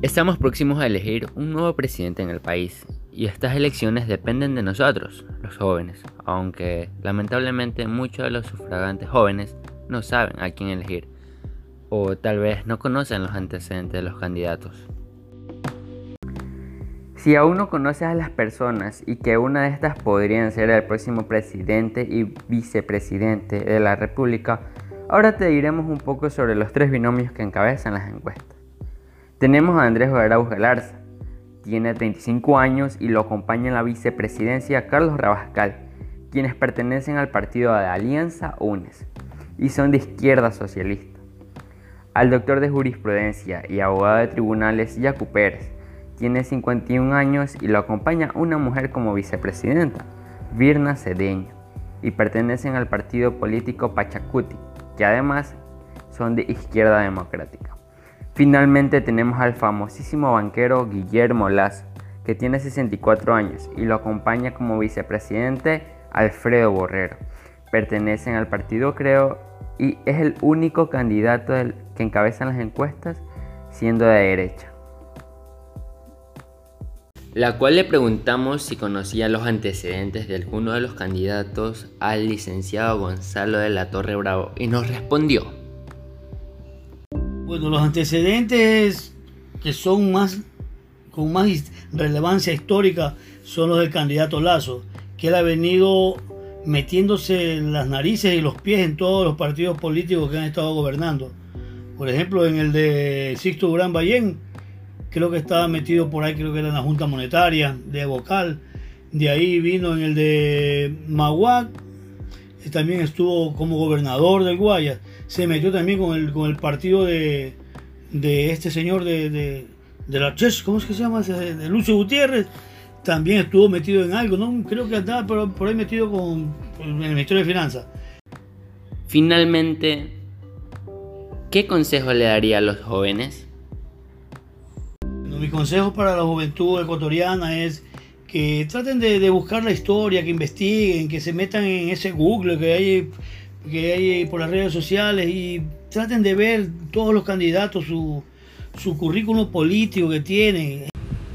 Estamos próximos a elegir un nuevo presidente en el país y estas elecciones dependen de nosotros, los jóvenes, aunque lamentablemente muchos de los sufragantes jóvenes no saben a quién elegir o tal vez no conocen los antecedentes de los candidatos. Si aún no conoces a las personas y que una de estas podrían ser el próximo presidente y vicepresidente de la República, ahora te diremos un poco sobre los tres binomios que encabezan las encuestas. Tenemos a Andrés Arauz Galarza, tiene 35 años y lo acompaña en la vicepresidencia Carlos Rabascal, quienes pertenecen al partido de Alianza UNES y son de izquierda socialista. Al doctor de jurisprudencia y abogado de tribunales Yacu Pérez, tiene 51 años y lo acompaña una mujer como vicepresidenta, Virna Cedeño, y pertenecen al partido político Pachacuti, que además son de izquierda democrática. Finalmente tenemos al famosísimo banquero Guillermo Lazo, que tiene 64 años y lo acompaña como vicepresidente Alfredo Borrero. Pertenecen al partido Creo y es el único candidato que encabeza las encuestas siendo de derecha. La cual le preguntamos si conocía los antecedentes de alguno de los candidatos al licenciado Gonzalo de la Torre Bravo y nos respondió. Bueno, los antecedentes que son más con más relevancia histórica son los del candidato Lazo, que él ha venido metiéndose en las narices y los pies en todos los partidos políticos que han estado gobernando. Por ejemplo, en el de Sixto Durán Ballén, creo que estaba metido por ahí, creo que era en la Junta Monetaria de Vocal. De ahí vino en el de Maguac, también estuvo como gobernador del Guayas se metió también con el, con el partido de, este señor de, de, la CHES, ¿cómo es que se llama? De Lucio Gutiérrez. También estuvo metido en algo, ¿no? Creo que andaba por, por ahí metido con, el Ministerio de Finanzas. Finalmente, ¿qué consejo le daría a los jóvenes? mi consejo para la juventud ecuatoriana es que traten de, de, buscar la historia, que investiguen, que se metan en ese Google que hay que hay por las redes sociales y traten de ver todos los candidatos, su, su currículum político que tienen.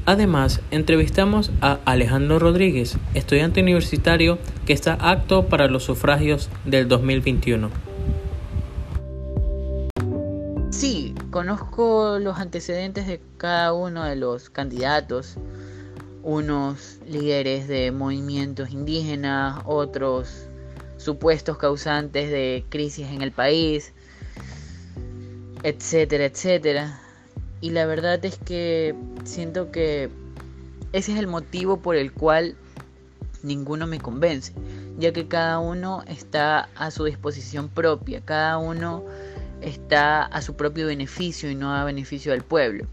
Además, entrevistamos a Alejandro Rodríguez, estudiante universitario que está apto para los sufragios del 2021. Sí, conozco los antecedentes de cada uno de los candidatos, unos líderes de movimientos indígenas, otros supuestos causantes de crisis en el país, etcétera, etcétera. Y la verdad es que siento que ese es el motivo por el cual ninguno me convence, ya que cada uno está a su disposición propia, cada uno está a su propio beneficio y no a beneficio del pueblo.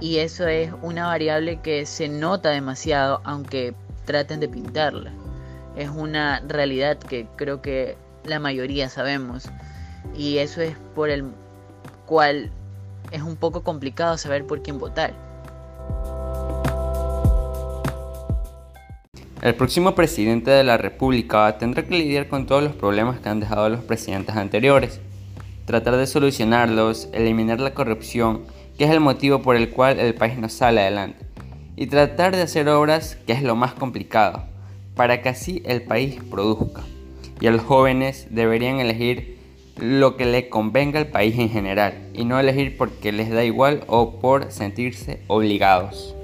Y eso es una variable que se nota demasiado aunque traten de pintarla es una realidad que creo que la mayoría sabemos. Y eso es por el cual es un poco complicado saber por quién votar. El próximo presidente de la República tendrá que lidiar con todos los problemas que han dejado los presidentes anteriores, tratar de solucionarlos, eliminar la corrupción, que es el motivo por el cual el país no sale adelante, y tratar de hacer obras, que es lo más complicado para que así el país produzca. Y los jóvenes deberían elegir lo que le convenga al país en general y no elegir porque les da igual o por sentirse obligados.